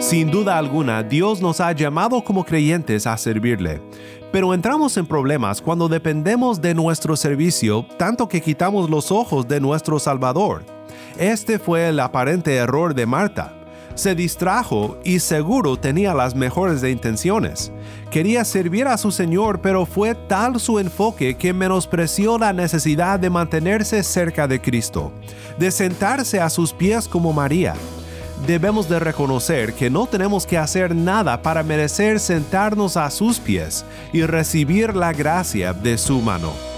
Sin duda alguna, Dios nos ha llamado como creyentes a servirle. Pero entramos en problemas cuando dependemos de nuestro servicio tanto que quitamos los ojos de nuestro Salvador. Este fue el aparente error de Marta. Se distrajo y seguro tenía las mejores de intenciones. Quería servir a su Señor, pero fue tal su enfoque que menospreció la necesidad de mantenerse cerca de Cristo, de sentarse a sus pies como María debemos de reconocer que no tenemos que hacer nada para merecer sentarnos a sus pies y recibir la gracia de su mano.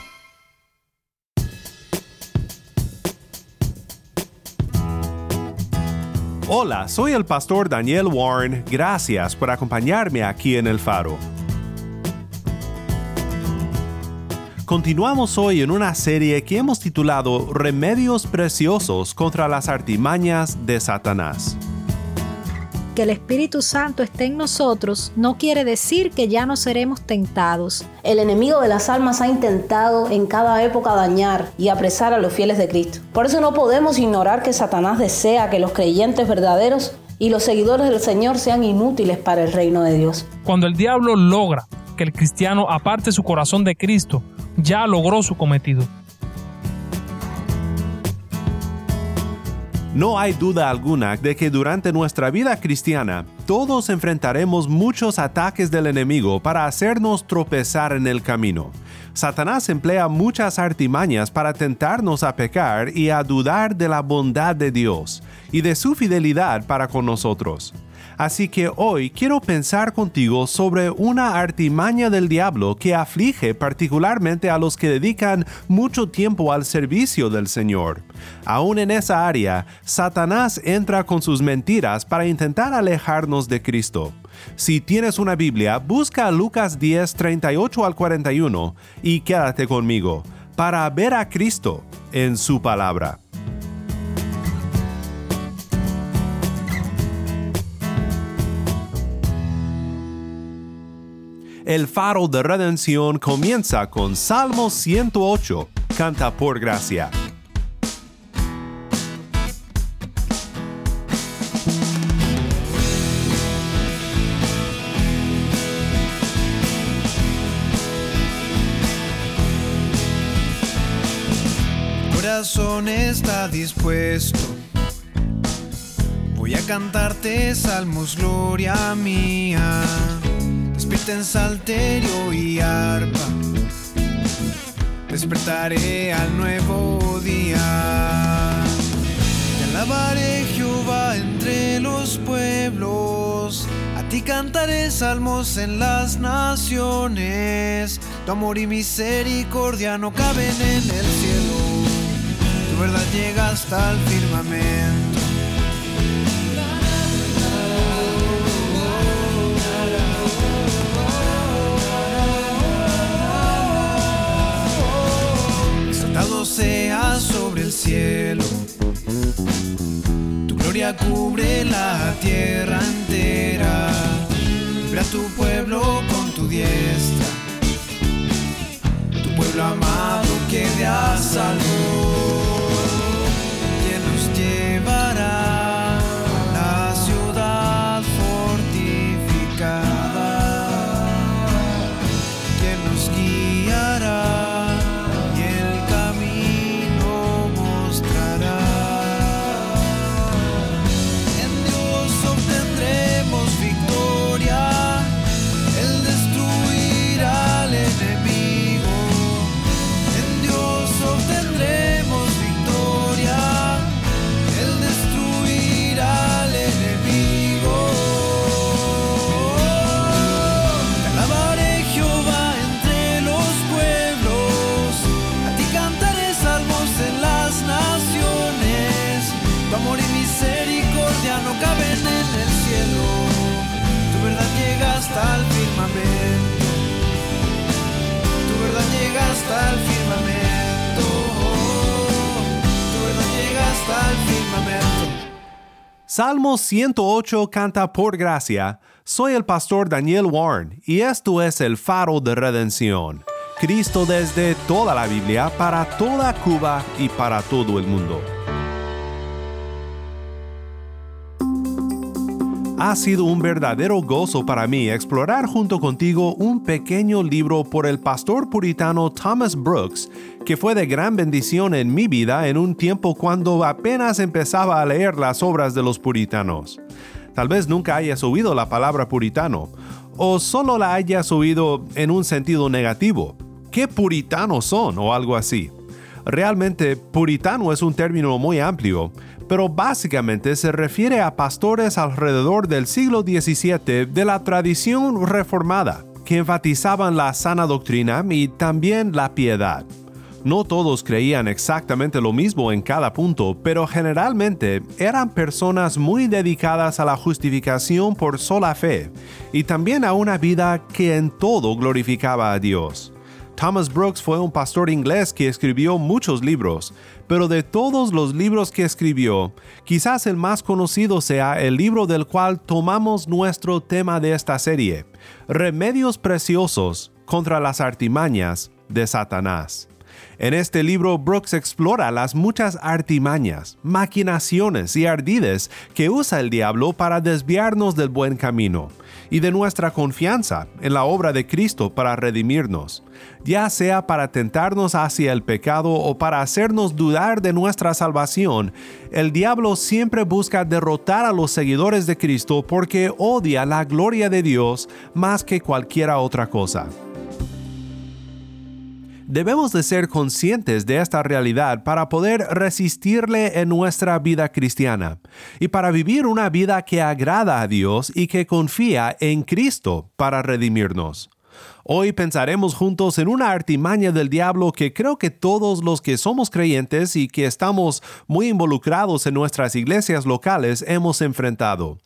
Hola, soy el pastor Daniel Warren. Gracias por acompañarme aquí en el faro. Continuamos hoy en una serie que hemos titulado Remedios Preciosos contra las artimañas de Satanás que el Espíritu Santo esté en nosotros no quiere decir que ya no seremos tentados. El enemigo de las almas ha intentado en cada época dañar y apresar a los fieles de Cristo. Por eso no podemos ignorar que Satanás desea que los creyentes verdaderos y los seguidores del Señor sean inútiles para el reino de Dios. Cuando el diablo logra que el cristiano aparte su corazón de Cristo, ya logró su cometido. No hay duda alguna de que durante nuestra vida cristiana todos enfrentaremos muchos ataques del enemigo para hacernos tropezar en el camino. Satanás emplea muchas artimañas para tentarnos a pecar y a dudar de la bondad de Dios y de su fidelidad para con nosotros. Así que hoy quiero pensar contigo sobre una artimaña del diablo que aflige particularmente a los que dedican mucho tiempo al servicio del Señor. Aún en esa área, Satanás entra con sus mentiras para intentar alejarnos de Cristo. Si tienes una Biblia, busca Lucas 10, 38 al 41 y quédate conmigo para ver a Cristo en su palabra. El faro de redención comienza con Salmo 108, canta por gracia. corazón está dispuesto. Voy a cantarte salmos, gloria mía despierta en salterio y arpa. Despertaré al nuevo día. Te alabaré Jehová entre los pueblos. A ti cantaré salmos en las naciones. Tu amor y misericordia no caben en el cielo. Tu verdad llega hasta el firmamento. Cielo. Tu gloria cubre la tierra entera. Libra tu pueblo con tu diestra. Tu pueblo amado quede a salvo. Salmo 108 canta por gracia. Soy el pastor Daniel Warren y esto es el faro de redención. Cristo desde toda la Biblia, para toda Cuba y para todo el mundo. Ha sido un verdadero gozo para mí explorar junto contigo un pequeño libro por el pastor puritano Thomas Brooks, que fue de gran bendición en mi vida en un tiempo cuando apenas empezaba a leer las obras de los puritanos. Tal vez nunca hayas oído la palabra puritano, o solo la hayas oído en un sentido negativo. ¿Qué puritanos son? o algo así. Realmente, puritano es un término muy amplio, pero básicamente se refiere a pastores alrededor del siglo XVII de la tradición reformada, que enfatizaban la sana doctrina y también la piedad. No todos creían exactamente lo mismo en cada punto, pero generalmente eran personas muy dedicadas a la justificación por sola fe y también a una vida que en todo glorificaba a Dios. Thomas Brooks fue un pastor inglés que escribió muchos libros, pero de todos los libros que escribió, quizás el más conocido sea el libro del cual tomamos nuestro tema de esta serie, Remedios Preciosos contra las artimañas de Satanás. En este libro, Brooks explora las muchas artimañas, maquinaciones y ardides que usa el diablo para desviarnos del buen camino y de nuestra confianza en la obra de Cristo para redimirnos, ya sea para tentarnos hacia el pecado o para hacernos dudar de nuestra salvación. El diablo siempre busca derrotar a los seguidores de Cristo porque odia la gloria de Dios más que cualquier otra cosa. Debemos de ser conscientes de esta realidad para poder resistirle en nuestra vida cristiana y para vivir una vida que agrada a Dios y que confía en Cristo para redimirnos. Hoy pensaremos juntos en una artimaña del diablo que creo que todos los que somos creyentes y que estamos muy involucrados en nuestras iglesias locales hemos enfrentado.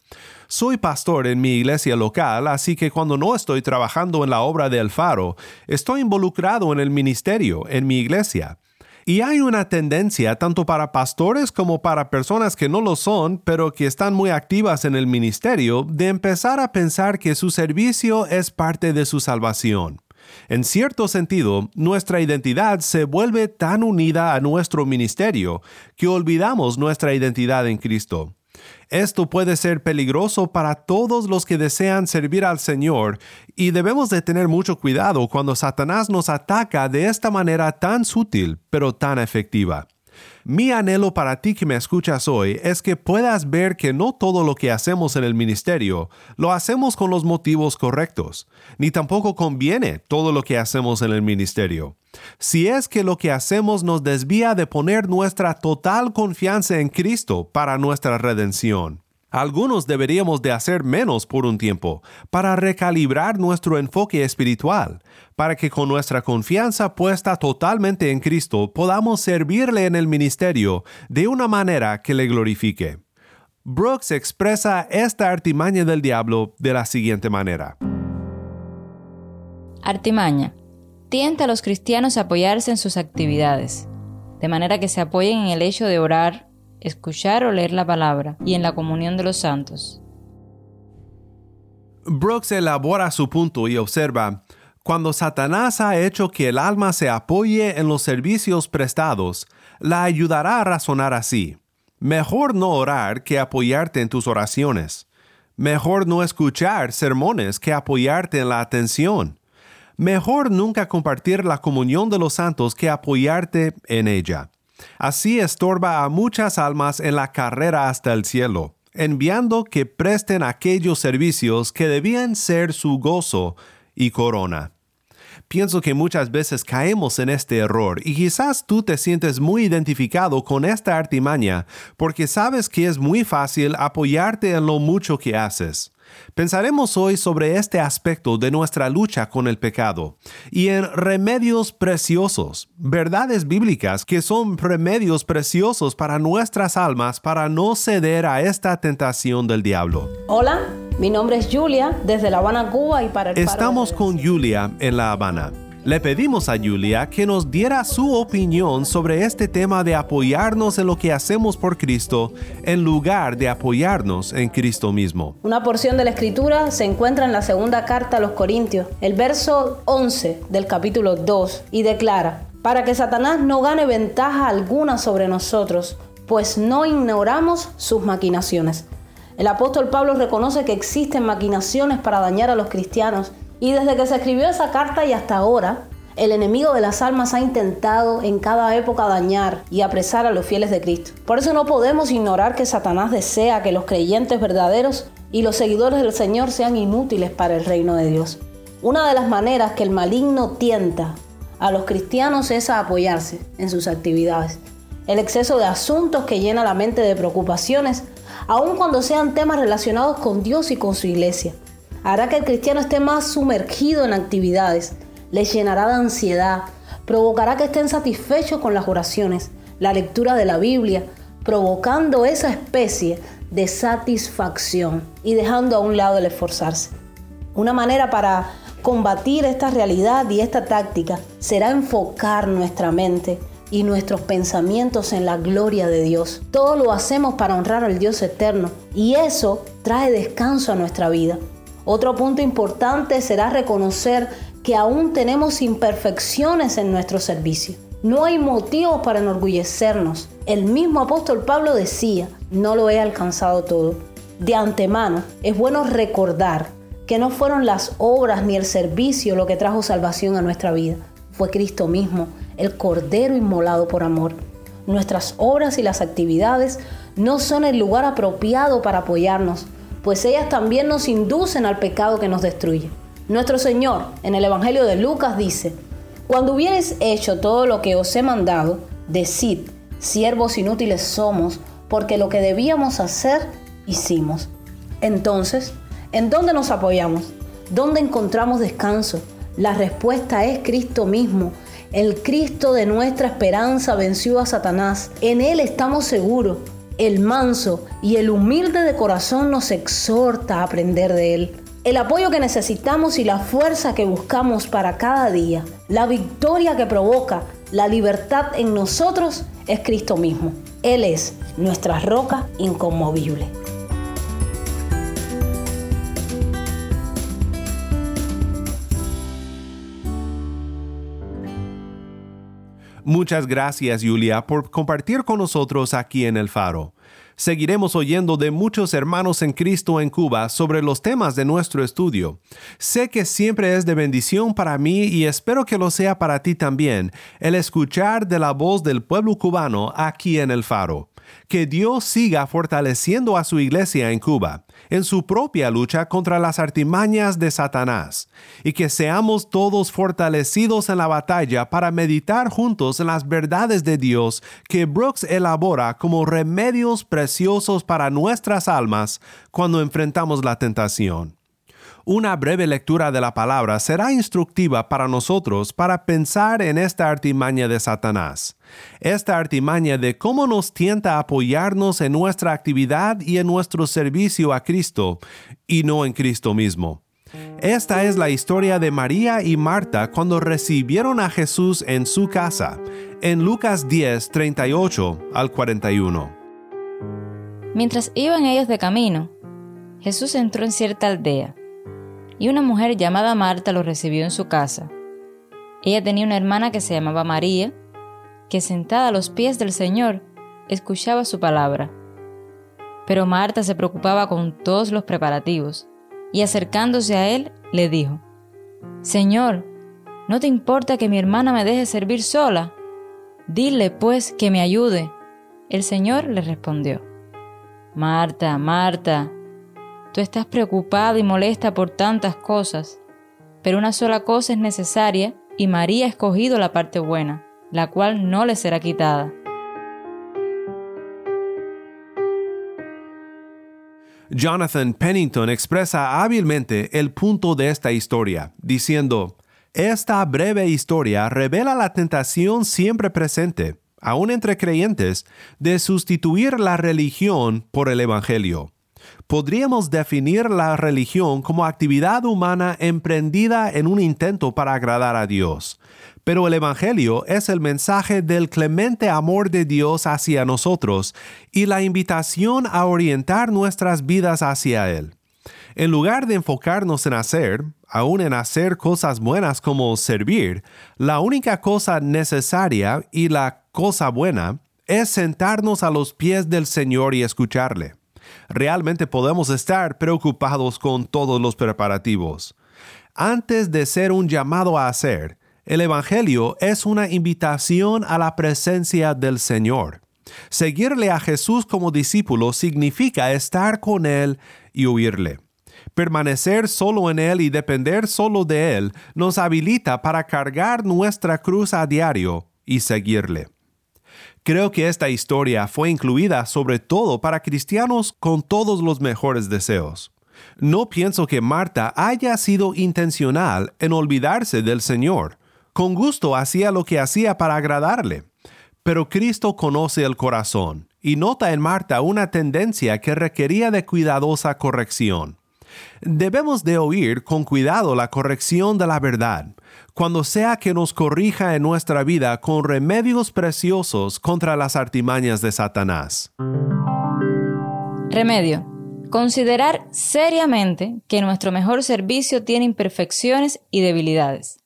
Soy pastor en mi iglesia local, así que cuando no estoy trabajando en la obra del faro, estoy involucrado en el ministerio en mi iglesia. Y hay una tendencia tanto para pastores como para personas que no lo son, pero que están muy activas en el ministerio, de empezar a pensar que su servicio es parte de su salvación. En cierto sentido, nuestra identidad se vuelve tan unida a nuestro ministerio que olvidamos nuestra identidad en Cristo. Esto puede ser peligroso para todos los que desean servir al Señor y debemos de tener mucho cuidado cuando Satanás nos ataca de esta manera tan sutil pero tan efectiva. Mi anhelo para ti que me escuchas hoy es que puedas ver que no todo lo que hacemos en el ministerio lo hacemos con los motivos correctos, ni tampoco conviene todo lo que hacemos en el ministerio. Si es que lo que hacemos nos desvía de poner nuestra total confianza en Cristo para nuestra redención. Algunos deberíamos de hacer menos por un tiempo para recalibrar nuestro enfoque espiritual, para que con nuestra confianza puesta totalmente en Cristo podamos servirle en el ministerio de una manera que le glorifique. Brooks expresa esta artimaña del diablo de la siguiente manera. Artimaña. Tienta a los cristianos a apoyarse en sus actividades, de manera que se apoyen en el hecho de orar, escuchar o leer la palabra y en la comunión de los santos. Brooks elabora su punto y observa, cuando Satanás ha hecho que el alma se apoye en los servicios prestados, la ayudará a razonar así. Mejor no orar que apoyarte en tus oraciones. Mejor no escuchar sermones que apoyarte en la atención. Mejor nunca compartir la comunión de los santos que apoyarte en ella. Así estorba a muchas almas en la carrera hasta el cielo, enviando que presten aquellos servicios que debían ser su gozo y corona. Pienso que muchas veces caemos en este error y quizás tú te sientes muy identificado con esta artimaña porque sabes que es muy fácil apoyarte en lo mucho que haces. Pensaremos hoy sobre este aspecto de nuestra lucha con el pecado y en remedios preciosos, verdades bíblicas que son remedios preciosos para nuestras almas para no ceder a esta tentación del diablo. Hola, mi nombre es Julia desde La Habana, Cuba y para el Estamos con Julia en La Habana. Le pedimos a Julia que nos diera su opinión sobre este tema de apoyarnos en lo que hacemos por Cristo en lugar de apoyarnos en Cristo mismo. Una porción de la escritura se encuentra en la segunda carta a los Corintios, el verso 11 del capítulo 2, y declara, para que Satanás no gane ventaja alguna sobre nosotros, pues no ignoramos sus maquinaciones. El apóstol Pablo reconoce que existen maquinaciones para dañar a los cristianos y desde que se escribió esa carta y hasta ahora, el enemigo de las almas ha intentado en cada época dañar y apresar a los fieles de Cristo. Por eso no podemos ignorar que Satanás desea que los creyentes verdaderos y los seguidores del Señor sean inútiles para el reino de Dios. Una de las maneras que el maligno tienta a los cristianos es a apoyarse en sus actividades. El exceso de asuntos que llena la mente de preocupaciones, aun cuando sean temas relacionados con Dios y con su iglesia hará que el cristiano esté más sumergido en actividades, le llenará de ansiedad, provocará que estén satisfechos con las oraciones, la lectura de la Biblia, provocando esa especie de satisfacción y dejando a un lado el esforzarse. Una manera para combatir esta realidad y esta táctica será enfocar nuestra mente y nuestros pensamientos en la gloria de Dios. Todo lo hacemos para honrar al Dios eterno y eso trae descanso a nuestra vida. Otro punto importante será reconocer que aún tenemos imperfecciones en nuestro servicio. No hay motivos para enorgullecernos. El mismo apóstol Pablo decía, no lo he alcanzado todo. De antemano, es bueno recordar que no fueron las obras ni el servicio lo que trajo salvación a nuestra vida. Fue Cristo mismo, el Cordero inmolado por amor. Nuestras obras y las actividades no son el lugar apropiado para apoyarnos, pues ellas también nos inducen al pecado que nos destruye. Nuestro Señor en el Evangelio de Lucas dice, cuando hubieres hecho todo lo que os he mandado, decid, siervos inútiles somos, porque lo que debíamos hacer, hicimos. Entonces, ¿en dónde nos apoyamos? ¿Dónde encontramos descanso? La respuesta es Cristo mismo. El Cristo de nuestra esperanza venció a Satanás. En Él estamos seguros el manso y el humilde de corazón nos exhorta a aprender de Él. El apoyo que necesitamos y la fuerza que buscamos para cada día, la victoria que provoca la libertad en nosotros es Cristo mismo. Él es nuestra roca inconmovible. Muchas gracias, Julia, por compartir con nosotros aquí en El Faro. Seguiremos oyendo de muchos hermanos en Cristo en Cuba sobre los temas de nuestro estudio. Sé que siempre es de bendición para mí y espero que lo sea para ti también el escuchar de la voz del pueblo cubano aquí en El Faro que Dios siga fortaleciendo a su iglesia en Cuba, en su propia lucha contra las artimañas de Satanás, y que seamos todos fortalecidos en la batalla para meditar juntos en las verdades de Dios que Brooks elabora como remedios preciosos para nuestras almas cuando enfrentamos la tentación. Una breve lectura de la palabra será instructiva para nosotros para pensar en esta artimaña de Satanás. Esta artimaña de cómo nos tienta a apoyarnos en nuestra actividad y en nuestro servicio a Cristo, y no en Cristo mismo. Esta es la historia de María y Marta cuando recibieron a Jesús en su casa, en Lucas 10, 38 al 41. Mientras iban ellos de camino, Jesús entró en cierta aldea y una mujer llamada Marta lo recibió en su casa. Ella tenía una hermana que se llamaba María, que sentada a los pies del Señor escuchaba su palabra. Pero Marta se preocupaba con todos los preparativos, y acercándose a él, le dijo, Señor, ¿no te importa que mi hermana me deje servir sola? Dile, pues, que me ayude. El Señor le respondió, Marta, Marta, Tú estás preocupada y molesta por tantas cosas, pero una sola cosa es necesaria y María ha escogido la parte buena, la cual no le será quitada. Jonathan Pennington expresa hábilmente el punto de esta historia, diciendo, esta breve historia revela la tentación siempre presente, aún entre creyentes, de sustituir la religión por el Evangelio. Podríamos definir la religión como actividad humana emprendida en un intento para agradar a Dios, pero el Evangelio es el mensaje del clemente amor de Dios hacia nosotros y la invitación a orientar nuestras vidas hacia Él. En lugar de enfocarnos en hacer, aún en hacer cosas buenas como servir, la única cosa necesaria y la cosa buena es sentarnos a los pies del Señor y escucharle. Realmente podemos estar preocupados con todos los preparativos. Antes de ser un llamado a hacer, el Evangelio es una invitación a la presencia del Señor. Seguirle a Jesús como discípulo significa estar con Él y oírle. Permanecer solo en Él y depender solo de Él nos habilita para cargar nuestra cruz a diario y seguirle. Creo que esta historia fue incluida sobre todo para cristianos con todos los mejores deseos. No pienso que Marta haya sido intencional en olvidarse del Señor. Con gusto hacía lo que hacía para agradarle. Pero Cristo conoce el corazón y nota en Marta una tendencia que requería de cuidadosa corrección. Debemos de oír con cuidado la corrección de la verdad, cuando sea que nos corrija en nuestra vida con remedios preciosos contra las artimañas de Satanás. Remedio. Considerar seriamente que nuestro mejor servicio tiene imperfecciones y debilidades.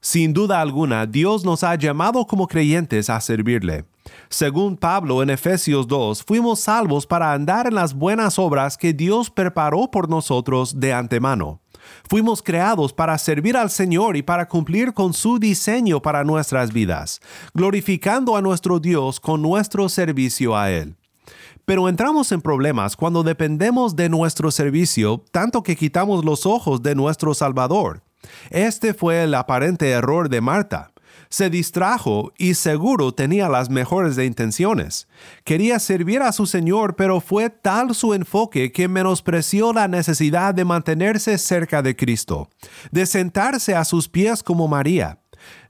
Sin duda alguna, Dios nos ha llamado como creyentes a servirle. Según Pablo en Efesios 2, fuimos salvos para andar en las buenas obras que Dios preparó por nosotros de antemano. Fuimos creados para servir al Señor y para cumplir con su diseño para nuestras vidas, glorificando a nuestro Dios con nuestro servicio a Él. Pero entramos en problemas cuando dependemos de nuestro servicio tanto que quitamos los ojos de nuestro Salvador. Este fue el aparente error de Marta se distrajo y seguro tenía las mejores de intenciones. Quería servir a su Señor, pero fue tal su enfoque que menospreció la necesidad de mantenerse cerca de Cristo, de sentarse a sus pies como María.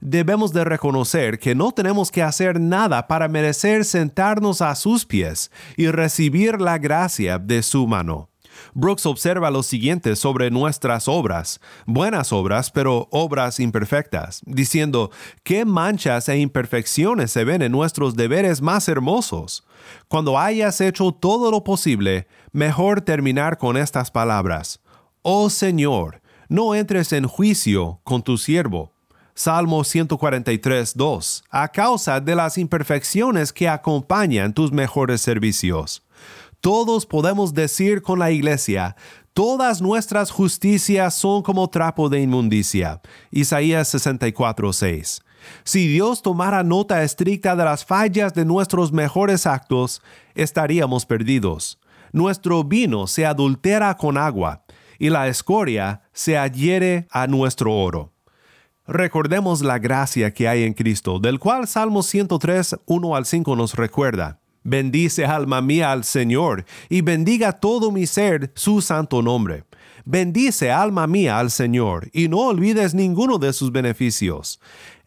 Debemos de reconocer que no tenemos que hacer nada para merecer sentarnos a sus pies y recibir la gracia de su mano. Brooks observa lo siguiente sobre nuestras obras, buenas obras, pero obras imperfectas, diciendo, ¿qué manchas e imperfecciones se ven en nuestros deberes más hermosos? Cuando hayas hecho todo lo posible, mejor terminar con estas palabras. Oh Señor, no entres en juicio con tu siervo. Salmo 143, 2, a causa de las imperfecciones que acompañan tus mejores servicios. Todos podemos decir con la iglesia, todas nuestras justicias son como trapo de inmundicia. Isaías 64, 6. Si Dios tomara nota estricta de las fallas de nuestros mejores actos, estaríamos perdidos. Nuestro vino se adultera con agua, y la escoria se adhiere a nuestro oro. Recordemos la gracia que hay en Cristo, del cual Salmo 103, 1 al 5 nos recuerda. Bendice alma mía al Señor, y bendiga todo mi ser su santo nombre. Bendice alma mía al Señor, y no olvides ninguno de sus beneficios.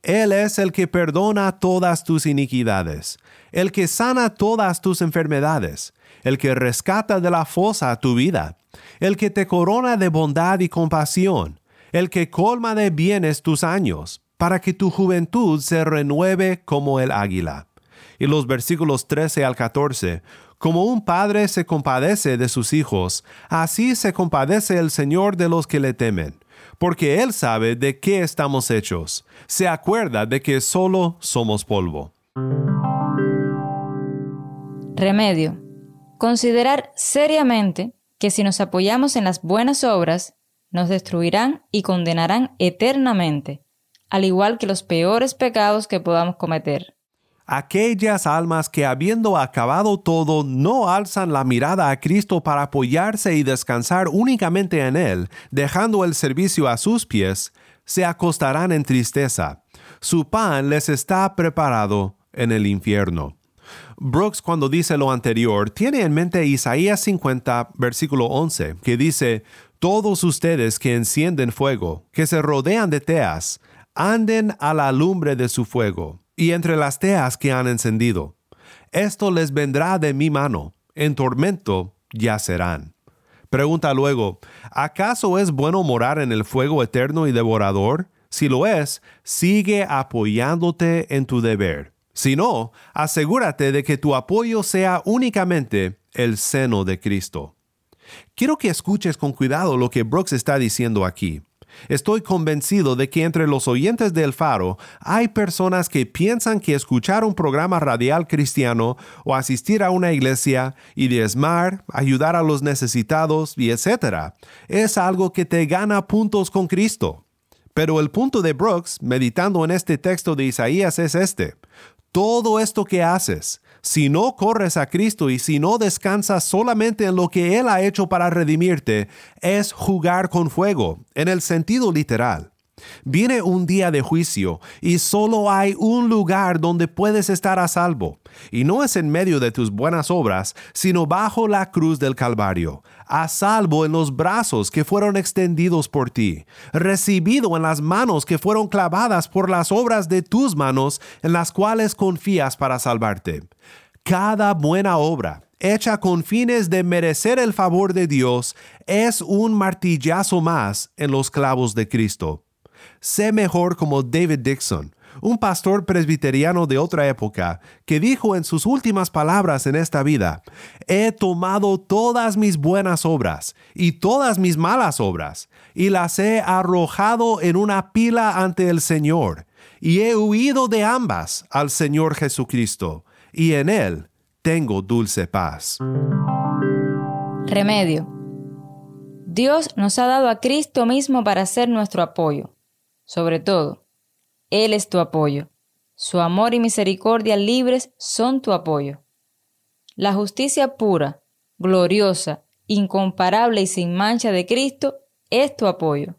Él es el que perdona todas tus iniquidades, el que sana todas tus enfermedades, el que rescata de la fosa tu vida, el que te corona de bondad y compasión, el que colma de bienes tus años, para que tu juventud se renueve como el águila y los versículos 13 al 14. Como un padre se compadece de sus hijos, así se compadece el Señor de los que le temen, porque Él sabe de qué estamos hechos, se acuerda de que solo somos polvo. Remedio. Considerar seriamente que si nos apoyamos en las buenas obras, nos destruirán y condenarán eternamente, al igual que los peores pecados que podamos cometer aquellas almas que habiendo acabado todo no alzan la mirada a Cristo para apoyarse y descansar únicamente en Él, dejando el servicio a sus pies, se acostarán en tristeza. Su pan les está preparado en el infierno. Brooks cuando dice lo anterior tiene en mente Isaías 50, versículo 11, que dice, Todos ustedes que encienden fuego, que se rodean de teas, anden a la lumbre de su fuego, y entre las teas que han encendido. Esto les vendrá de mi mano, en tormento yacerán. Pregunta luego, ¿acaso es bueno morar en el fuego eterno y devorador? Si lo es, sigue apoyándote en tu deber. Si no, asegúrate de que tu apoyo sea únicamente el seno de Cristo. Quiero que escuches con cuidado lo que Brooks está diciendo aquí. Estoy convencido de que entre los oyentes del faro hay personas que piensan que escuchar un programa radial cristiano o asistir a una iglesia y diezmar, ayudar a los necesitados y etc. es algo que te gana puntos con Cristo. Pero el punto de Brooks, meditando en este texto de Isaías, es este todo esto que haces, si no corres a Cristo y si no descansas solamente en lo que Él ha hecho para redimirte, es jugar con fuego, en el sentido literal. Viene un día de juicio y solo hay un lugar donde puedes estar a salvo, y no es en medio de tus buenas obras, sino bajo la cruz del Calvario, a salvo en los brazos que fueron extendidos por ti, recibido en las manos que fueron clavadas por las obras de tus manos en las cuales confías para salvarte. Cada buena obra, hecha con fines de merecer el favor de Dios, es un martillazo más en los clavos de Cristo sé mejor como David Dixon, un pastor presbiteriano de otra época, que dijo en sus últimas palabras en esta vida, he tomado todas mis buenas obras y todas mis malas obras, y las he arrojado en una pila ante el Señor, y he huido de ambas al Señor Jesucristo, y en Él tengo dulce paz. Remedio. Dios nos ha dado a Cristo mismo para ser nuestro apoyo sobre todo, Él es tu apoyo. Su amor y misericordia libres son tu apoyo. La justicia pura, gloriosa, incomparable y sin mancha de Cristo es tu apoyo.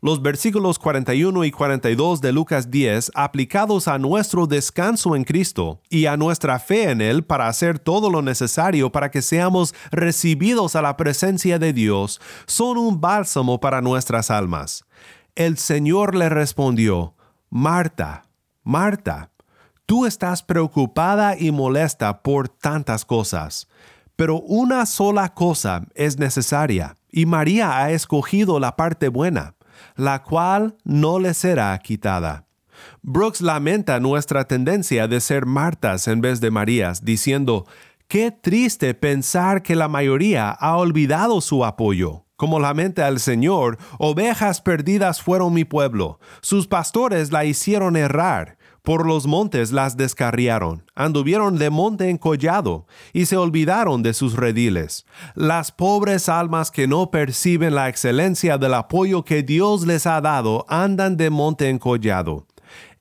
Los versículos 41 y 42 de Lucas 10, aplicados a nuestro descanso en Cristo y a nuestra fe en Él para hacer todo lo necesario para que seamos recibidos a la presencia de Dios, son un bálsamo para nuestras almas. El Señor le respondió, Marta, Marta, tú estás preocupada y molesta por tantas cosas, pero una sola cosa es necesaria, y María ha escogido la parte buena, la cual no le será quitada. Brooks lamenta nuestra tendencia de ser Martas en vez de Marías, diciendo, Qué triste pensar que la mayoría ha olvidado su apoyo. Como lamenta el Señor, ovejas perdidas fueron mi pueblo, sus pastores la hicieron errar, por los montes las descarriaron, anduvieron de monte en collado, y se olvidaron de sus rediles. Las pobres almas que no perciben la excelencia del apoyo que Dios les ha dado andan de monte en collado.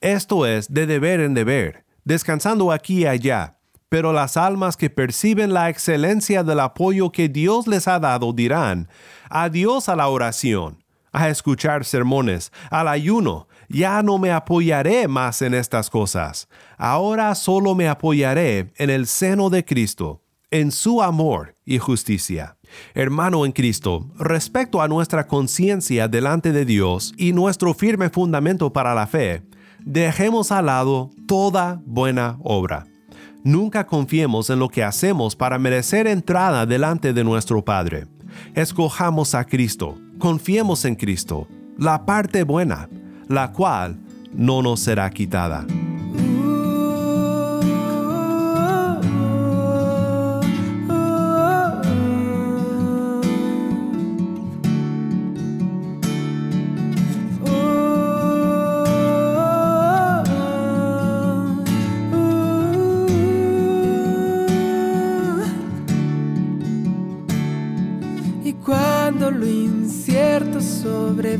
Esto es de deber en deber, descansando aquí y allá, pero las almas que perciben la excelencia del apoyo que Dios les ha dado dirán, adiós a la oración, a escuchar sermones, al ayuno, ya no me apoyaré más en estas cosas, ahora solo me apoyaré en el seno de Cristo, en su amor y justicia. Hermano en Cristo, respecto a nuestra conciencia delante de Dios y nuestro firme fundamento para la fe, dejemos al lado toda buena obra Nunca confiemos en lo que hacemos para merecer entrada delante de nuestro Padre. Escojamos a Cristo, confiemos en Cristo, la parte buena, la cual no nos será quitada.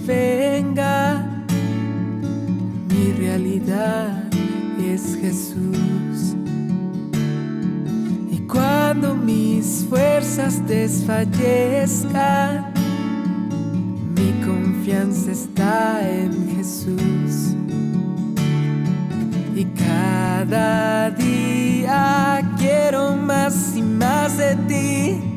Venga, mi realidad es Jesús. Y cuando mis fuerzas desfallezcan, mi confianza está en Jesús. Y cada día quiero más y más de ti.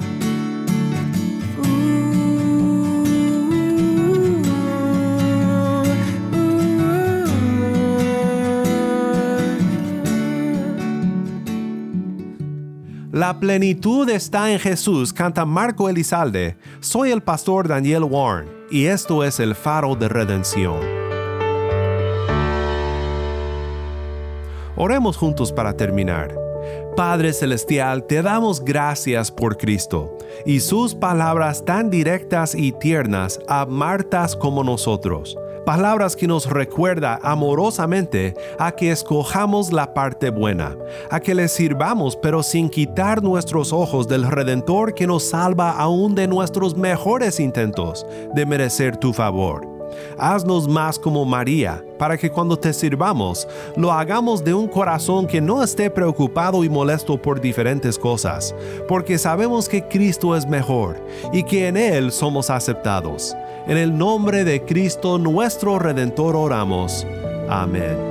La plenitud está en Jesús, canta Marco Elizalde. Soy el pastor Daniel Warren y esto es el faro de redención. Oremos juntos para terminar. Padre Celestial, te damos gracias por Cristo y sus palabras tan directas y tiernas a Martas como nosotros. Palabras que nos recuerda amorosamente a que escojamos la parte buena, a que le sirvamos pero sin quitar nuestros ojos del Redentor que nos salva aún de nuestros mejores intentos de merecer tu favor. Haznos más como María, para que cuando te sirvamos, lo hagamos de un corazón que no esté preocupado y molesto por diferentes cosas, porque sabemos que Cristo es mejor y que en Él somos aceptados. En el nombre de Cristo nuestro Redentor oramos. Amén.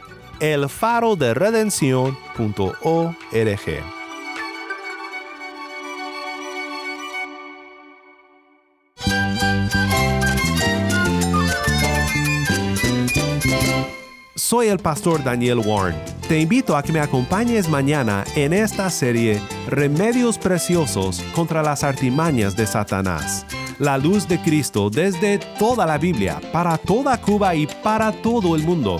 elfaroderedención.org. Soy el pastor Daniel Warren. Te invito a que me acompañes mañana en esta serie Remedios Preciosos contra las artimañas de Satanás. La luz de Cristo desde toda la Biblia, para toda Cuba y para todo el mundo,